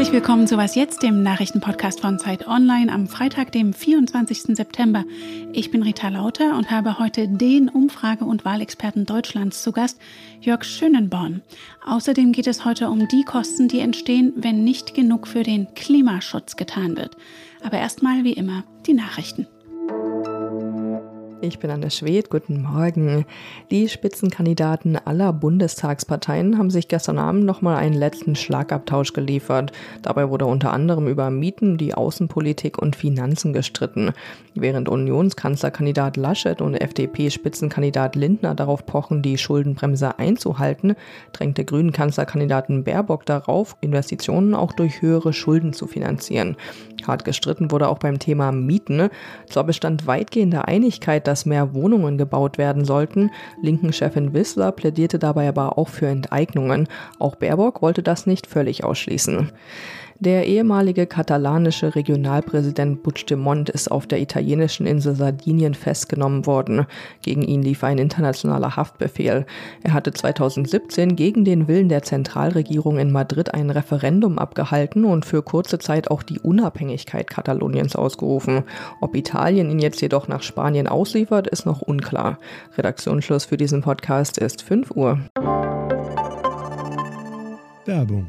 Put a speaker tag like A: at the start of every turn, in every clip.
A: Herzlich willkommen zu Was Jetzt, dem Nachrichtenpodcast von Zeit Online am Freitag, dem 24. September. Ich bin Rita Lauter und habe heute den Umfrage- und Wahlexperten Deutschlands zu Gast, Jörg Schönenborn. Außerdem geht es heute um die Kosten, die entstehen, wenn nicht genug für den Klimaschutz getan wird. Aber erstmal wie immer die Nachrichten.
B: Ich bin Anne Schwed, guten Morgen. Die Spitzenkandidaten aller Bundestagsparteien haben sich gestern Abend nochmal einen letzten Schlagabtausch geliefert. Dabei wurde unter anderem über Mieten, die Außenpolitik und Finanzen gestritten. Während Unionskanzlerkandidat Laschet und FDP-Spitzenkandidat Lindner darauf pochen, die Schuldenbremse einzuhalten, drängte Grünen Kanzlerkandidaten Baerbock darauf, Investitionen auch durch höhere Schulden zu finanzieren. Hart gestritten wurde auch beim Thema Mieten. Zwar bestand weitgehende Einigkeit, dass mehr Wohnungen gebaut werden sollten. Linken Chefin Wissler plädierte dabei aber auch für Enteignungen. Auch Baerbock wollte das nicht völlig ausschließen. Der ehemalige katalanische Regionalpräsident Puigdemont ist auf der italienischen Insel Sardinien festgenommen worden. Gegen ihn lief ein internationaler Haftbefehl. Er hatte 2017 gegen den Willen der Zentralregierung in Madrid ein Referendum abgehalten und für kurze Zeit auch die Unabhängigkeit Kataloniens ausgerufen. Ob Italien ihn jetzt jedoch nach Spanien ausliefert, ist noch unklar. Redaktionsschluss für diesen Podcast ist 5 Uhr.
C: Werbung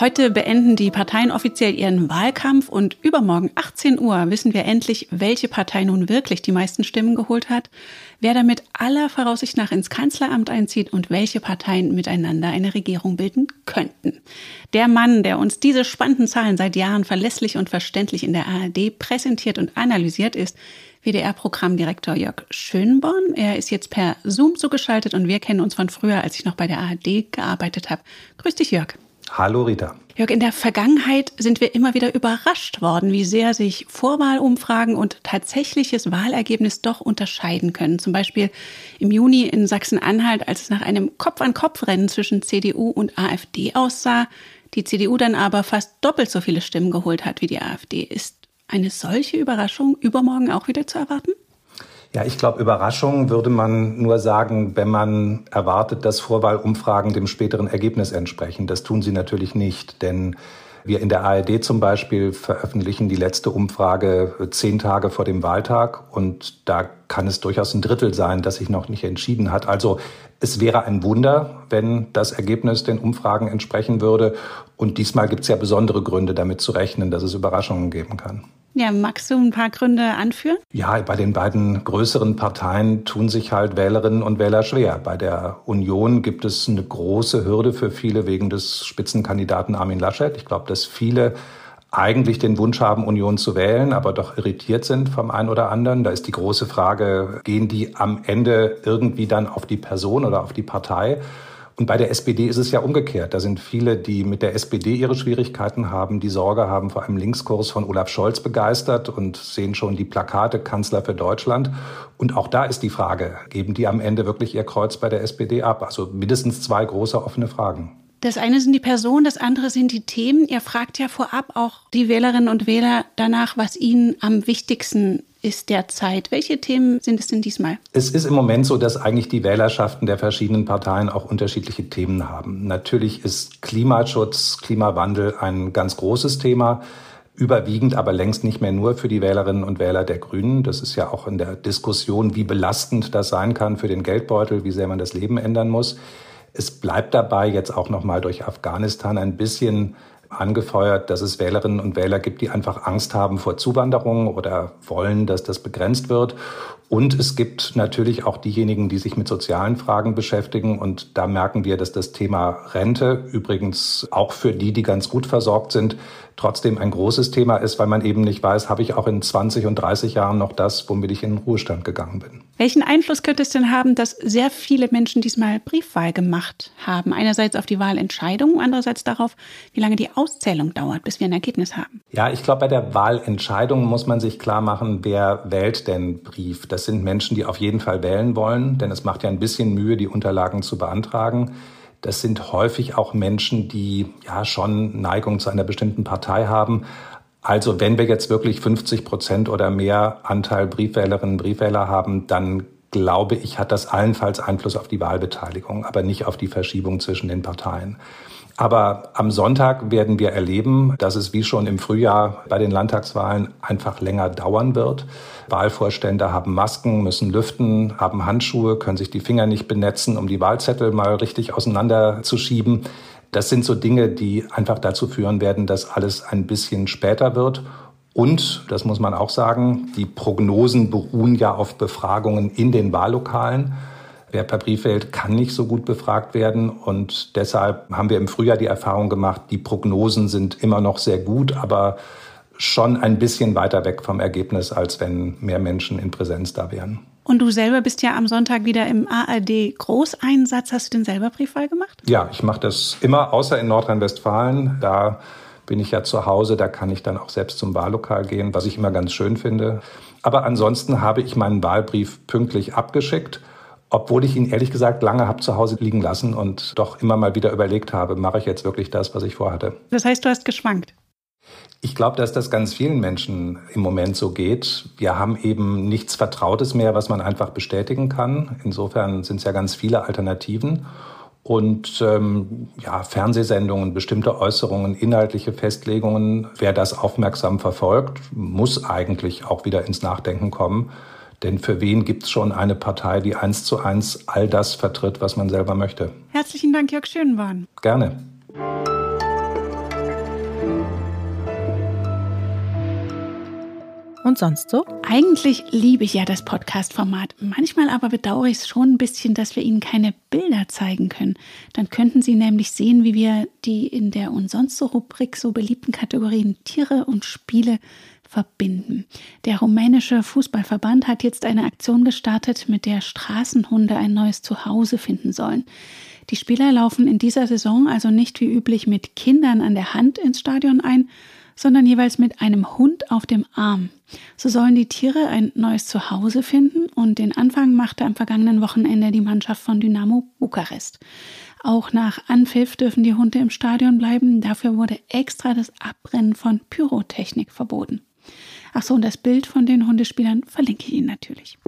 A: Heute beenden die Parteien offiziell ihren Wahlkampf und übermorgen 18 Uhr wissen wir endlich, welche Partei nun wirklich die meisten Stimmen geholt hat, wer damit aller Voraussicht nach ins Kanzleramt einzieht und welche Parteien miteinander eine Regierung bilden könnten. Der Mann, der uns diese spannenden Zahlen seit Jahren verlässlich und verständlich in der ARD präsentiert und analysiert, ist WDR-Programmdirektor Jörg Schönborn. Er ist jetzt per Zoom zugeschaltet und wir kennen uns von früher, als ich noch bei der ARD gearbeitet habe. Grüß dich, Jörg.
D: Hallo Rita.
A: Jörg, in der Vergangenheit sind wir immer wieder überrascht worden, wie sehr sich Vorwahlumfragen und tatsächliches Wahlergebnis doch unterscheiden können. Zum Beispiel im Juni in Sachsen-Anhalt, als es nach einem Kopf-an-Kopf-Rennen zwischen CDU und AfD aussah, die CDU dann aber fast doppelt so viele Stimmen geholt hat wie die AfD. Ist eine solche Überraschung übermorgen auch wieder zu erwarten?
D: Ja, ich glaube, Überraschung würde man nur sagen, wenn man erwartet, dass Vorwahlumfragen dem späteren Ergebnis entsprechen. Das tun sie natürlich nicht, denn wir in der ARD zum Beispiel veröffentlichen die letzte Umfrage zehn Tage vor dem Wahltag und da kann es durchaus ein Drittel sein, das sich noch nicht entschieden hat. Also es wäre ein Wunder, wenn das Ergebnis den Umfragen entsprechen würde. Und diesmal gibt es ja besondere Gründe, damit zu rechnen, dass es Überraschungen geben kann.
A: Ja, magst du ein paar Gründe anführen?
D: Ja, bei den beiden größeren Parteien tun sich halt Wählerinnen und Wähler schwer. Bei der Union gibt es eine große Hürde für viele wegen des Spitzenkandidaten Armin Laschet. Ich glaube, dass viele eigentlich den Wunsch haben, Union zu wählen, aber doch irritiert sind vom einen oder anderen. Da ist die große Frage, gehen die am Ende irgendwie dann auf die Person oder auf die Partei? Und bei der SPD ist es ja umgekehrt. Da sind viele, die mit der SPD ihre Schwierigkeiten haben, die Sorge haben vor einem Linkskurs von Olaf Scholz begeistert und sehen schon die Plakate Kanzler für Deutschland. Und auch da ist die Frage, geben die am Ende wirklich ihr Kreuz bei der SPD ab? Also mindestens zwei große offene Fragen.
A: Das eine sind die Personen, das andere sind die Themen. Ihr fragt ja vorab auch die Wählerinnen und Wähler danach, was ihnen am wichtigsten ist derzeit. Welche Themen sind es denn diesmal?
D: Es ist im Moment so, dass eigentlich die Wählerschaften der verschiedenen Parteien auch unterschiedliche Themen haben. Natürlich ist Klimaschutz, Klimawandel ein ganz großes Thema überwiegend aber längst nicht mehr nur für die Wählerinnen und Wähler der Grünen. Das ist ja auch in der Diskussion, wie belastend das sein kann für den Geldbeutel, wie sehr man das Leben ändern muss. Es bleibt dabei jetzt auch noch mal durch Afghanistan ein bisschen angefeuert, dass es Wählerinnen und Wähler gibt, die einfach Angst haben vor Zuwanderung oder wollen, dass das begrenzt wird. Und es gibt natürlich auch diejenigen, die sich mit sozialen Fragen beschäftigen. Und da merken wir, dass das Thema Rente übrigens auch für die, die ganz gut versorgt sind, trotzdem ein großes Thema ist, weil man eben nicht weiß, habe ich auch in 20 und 30 Jahren noch das, womit ich in den Ruhestand gegangen bin.
A: Welchen Einfluss könnte es denn haben, dass sehr viele Menschen diesmal Briefwahl gemacht haben? Einerseits auf die Wahlentscheidung, andererseits darauf, wie lange die Auszählung dauert, bis wir ein Ergebnis haben?
D: Ja, ich glaube, bei der Wahlentscheidung muss man sich klar machen, wer wählt denn Brief. Das sind Menschen, die auf jeden Fall wählen wollen, denn es macht ja ein bisschen Mühe, die Unterlagen zu beantragen. Das sind häufig auch Menschen, die ja schon Neigung zu einer bestimmten Partei haben. Also wenn wir jetzt wirklich 50 Prozent oder mehr Anteil Briefwählerinnen und Briefwähler haben, dann glaube ich, hat das allenfalls Einfluss auf die Wahlbeteiligung, aber nicht auf die Verschiebung zwischen den Parteien. Aber am Sonntag werden wir erleben, dass es wie schon im Frühjahr bei den Landtagswahlen einfach länger dauern wird. Wahlvorstände haben Masken, müssen lüften, haben Handschuhe, können sich die Finger nicht benetzen, um die Wahlzettel mal richtig auseinanderzuschieben. Das sind so Dinge, die einfach dazu führen werden, dass alles ein bisschen später wird. Und, das muss man auch sagen, die Prognosen beruhen ja auf Befragungen in den Wahllokalen. Wer per Brief wählt, kann nicht so gut befragt werden. Und deshalb haben wir im Frühjahr die Erfahrung gemacht, die Prognosen sind immer noch sehr gut, aber schon ein bisschen weiter weg vom Ergebnis, als wenn mehr Menschen in Präsenz da wären.
A: Und du selber bist ja am Sonntag wieder im ARD Großeinsatz. Hast du den selber Briefwahl gemacht?
D: Ja, ich mache das immer, außer in Nordrhein-Westfalen. Da bin ich ja zu Hause, da kann ich dann auch selbst zum Wahllokal gehen, was ich immer ganz schön finde. Aber ansonsten habe ich meinen Wahlbrief pünktlich abgeschickt, obwohl ich ihn ehrlich gesagt lange habe zu Hause liegen lassen und doch immer mal wieder überlegt habe, mache ich jetzt wirklich das, was ich vorhatte.
A: Das heißt, du hast geschwankt.
D: Ich glaube, dass das ganz vielen Menschen im Moment so geht. Wir haben eben nichts Vertrautes mehr, was man einfach bestätigen kann. Insofern sind es ja ganz viele Alternativen. Und ähm, ja, Fernsehsendungen, bestimmte Äußerungen, inhaltliche Festlegungen, wer das aufmerksam verfolgt, muss eigentlich auch wieder ins Nachdenken kommen. Denn für wen gibt es schon eine Partei, die eins zu eins all das vertritt, was man selber möchte?
A: Herzlichen Dank, Jörg Schönborn.
D: Gerne.
A: Und sonst so? Eigentlich liebe ich ja das Podcast-Format. Manchmal aber bedauere ich es schon ein bisschen, dass wir Ihnen keine Bilder zeigen können. Dann könnten Sie nämlich sehen, wie wir die in der und sonst so Rubrik so beliebten Kategorien Tiere und Spiele verbinden. Der rumänische Fußballverband hat jetzt eine Aktion gestartet, mit der Straßenhunde ein neues Zuhause finden sollen. Die Spieler laufen in dieser Saison also nicht wie üblich mit Kindern an der Hand ins Stadion ein, sondern jeweils mit einem Hund auf dem Arm. So sollen die Tiere ein neues Zuhause finden und den Anfang machte am vergangenen Wochenende die Mannschaft von Dynamo Bukarest. Auch nach Anpfiff dürfen die Hunde im Stadion bleiben. Dafür wurde extra das Abbrennen von Pyrotechnik verboten. Ach so, und das Bild von den Hundespielern verlinke ich Ihnen natürlich.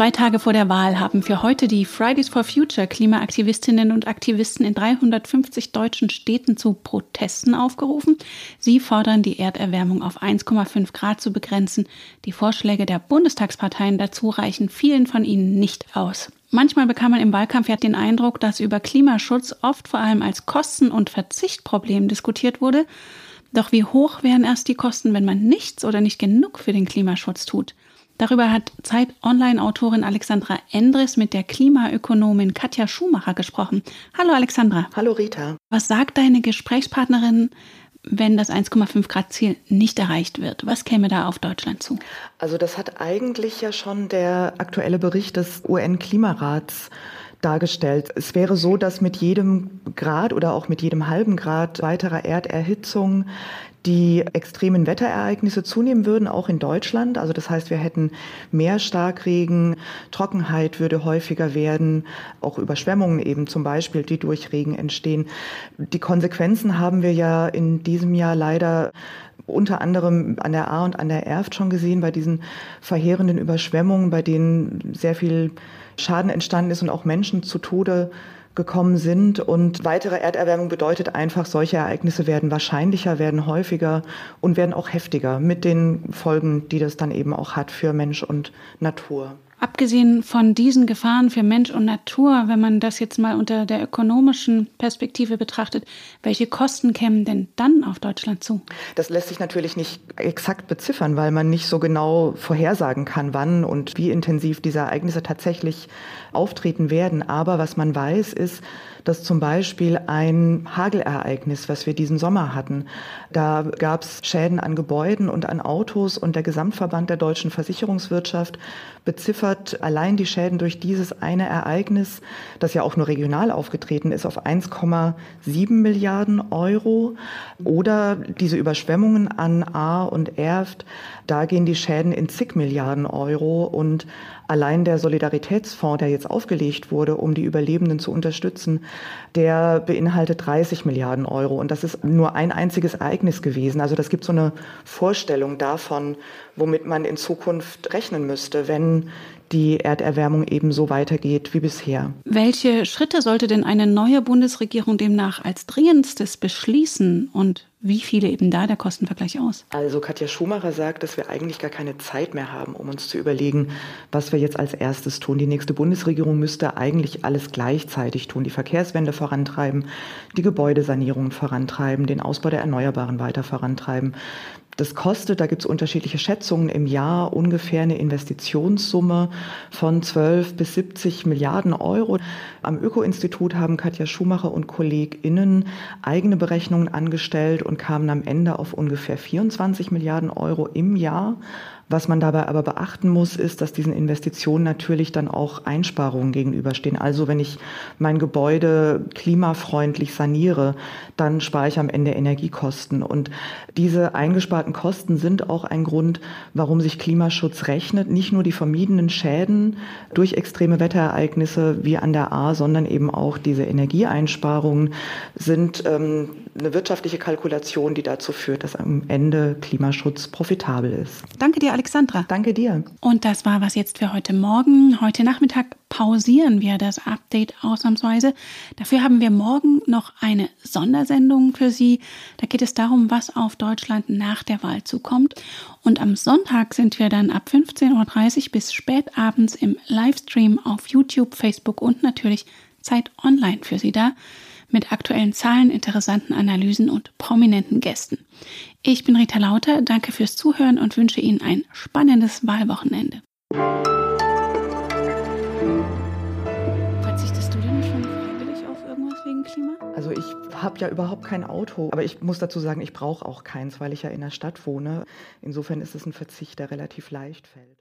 A: Zwei Tage vor der Wahl haben für heute die Fridays for Future Klimaaktivistinnen und Aktivisten in 350 deutschen Städten zu Protesten aufgerufen. Sie fordern, die Erderwärmung auf 1,5 Grad zu begrenzen. Die Vorschläge der Bundestagsparteien dazu reichen vielen von ihnen nicht aus. Manchmal bekam man im Wahlkampf ja den Eindruck, dass über Klimaschutz oft vor allem als Kosten- und Verzichtproblem diskutiert wurde. Doch wie hoch wären erst die Kosten, wenn man nichts oder nicht genug für den Klimaschutz tut? Darüber hat Zeit-Online-Autorin Alexandra Endres mit der Klimaökonomin Katja Schumacher gesprochen. Hallo Alexandra.
C: Hallo Rita.
A: Was sagt deine Gesprächspartnerin, wenn das 1,5 Grad Ziel nicht erreicht wird? Was käme da auf Deutschland zu?
C: Also das hat eigentlich ja schon der aktuelle Bericht des UN-Klimarats dargestellt. Es wäre so, dass mit jedem Grad oder auch mit jedem halben Grad weiterer Erderhitzung die extremen Wetterereignisse zunehmen würden, auch in Deutschland. Also das heißt, wir hätten mehr Starkregen, Trockenheit würde häufiger werden, auch Überschwemmungen eben zum Beispiel, die durch Regen entstehen. Die Konsequenzen haben wir ja in diesem Jahr leider unter anderem an der A und an der Erft schon gesehen, bei diesen verheerenden Überschwemmungen, bei denen sehr viel Schaden entstanden ist und auch Menschen zu Tode gekommen sind. Und weitere Erderwärmung bedeutet einfach, solche Ereignisse werden wahrscheinlicher, werden häufiger und werden auch heftiger mit den Folgen, die das dann eben auch hat für Mensch und Natur.
A: Abgesehen von diesen Gefahren für Mensch und Natur, wenn man das jetzt mal unter der ökonomischen Perspektive betrachtet, welche Kosten kämen denn dann auf Deutschland zu?
C: Das lässt sich natürlich nicht exakt beziffern, weil man nicht so genau vorhersagen kann, wann und wie intensiv diese Ereignisse tatsächlich auftreten werden. Aber was man weiß, ist, dass zum Beispiel ein Hagelereignis, was wir diesen Sommer hatten, da gab es Schäden an Gebäuden und an Autos und der Gesamtverband der deutschen Versicherungswirtschaft beziffert beziffert allein die Schäden durch dieses eine Ereignis, das ja auch nur regional aufgetreten ist, auf 1,7 Milliarden Euro. Oder diese Überschwemmungen an Ahr und Erft, da gehen die Schäden in zig Milliarden Euro und allein der Solidaritätsfonds, der jetzt aufgelegt wurde, um die Überlebenden zu unterstützen, der beinhaltet 30 Milliarden Euro. Und das ist nur ein einziges Ereignis gewesen. Also das gibt so eine Vorstellung davon, womit man in Zukunft rechnen müsste, wenn die Erderwärmung eben so weitergeht wie bisher.
A: Welche Schritte sollte denn eine neue Bundesregierung demnach als dringendstes beschließen und wie viele eben da der Kostenvergleich aus?
C: Also Katja Schumacher sagt, dass wir eigentlich gar keine Zeit mehr haben, um uns zu überlegen, was wir jetzt als erstes tun. Die nächste Bundesregierung müsste eigentlich alles gleichzeitig tun. Die Verkehrswende vorantreiben, die Gebäudesanierung vorantreiben, den Ausbau der Erneuerbaren weiter vorantreiben. Das kostet, da gibt es unterschiedliche Schätzungen, im Jahr ungefähr eine Investitionssumme von 12 bis 70 Milliarden Euro. Am Öko-Institut haben Katja Schumacher und KollegInnen eigene Berechnungen angestellt und kamen am Ende auf ungefähr 24 Milliarden Euro im Jahr. Was man dabei aber beachten muss, ist, dass diesen Investitionen natürlich dann auch Einsparungen gegenüberstehen. Also wenn ich mein Gebäude klimafreundlich saniere, dann spare ich am Ende Energiekosten. Und diese eingesparten Kosten sind auch ein Grund, warum sich Klimaschutz rechnet. Nicht nur die vermiedenen Schäden durch extreme Wetterereignisse wie an der A, sondern eben auch diese Energieeinsparungen sind ähm, eine wirtschaftliche Kalkulation, die dazu führt, dass am Ende Klimaschutz profitabel ist.
A: Danke dir, Alexandra.
C: Danke dir.
A: Und das war was jetzt für heute Morgen. Heute Nachmittag pausieren wir das Update ausnahmsweise. Dafür haben wir morgen noch eine Sondersendung für Sie. Da geht es darum, was auf Deutschland nach der Wahl zukommt. Und am Sonntag sind wir dann ab 15.30 Uhr bis spät abends im Livestream auf YouTube, Facebook und natürlich Zeit Online für Sie da mit aktuellen Zahlen, interessanten Analysen und prominenten Gästen. Ich bin Rita Lauter, danke fürs Zuhören und wünsche Ihnen ein spannendes Wahlwochenende. Verzichtest du denn schon freiwillig auf irgendwas wegen Klima?
C: Also ich habe ja überhaupt kein Auto, aber ich muss dazu sagen, ich brauche auch keins, weil ich ja in der Stadt wohne. Insofern ist es ein Verzicht, der relativ leicht fällt.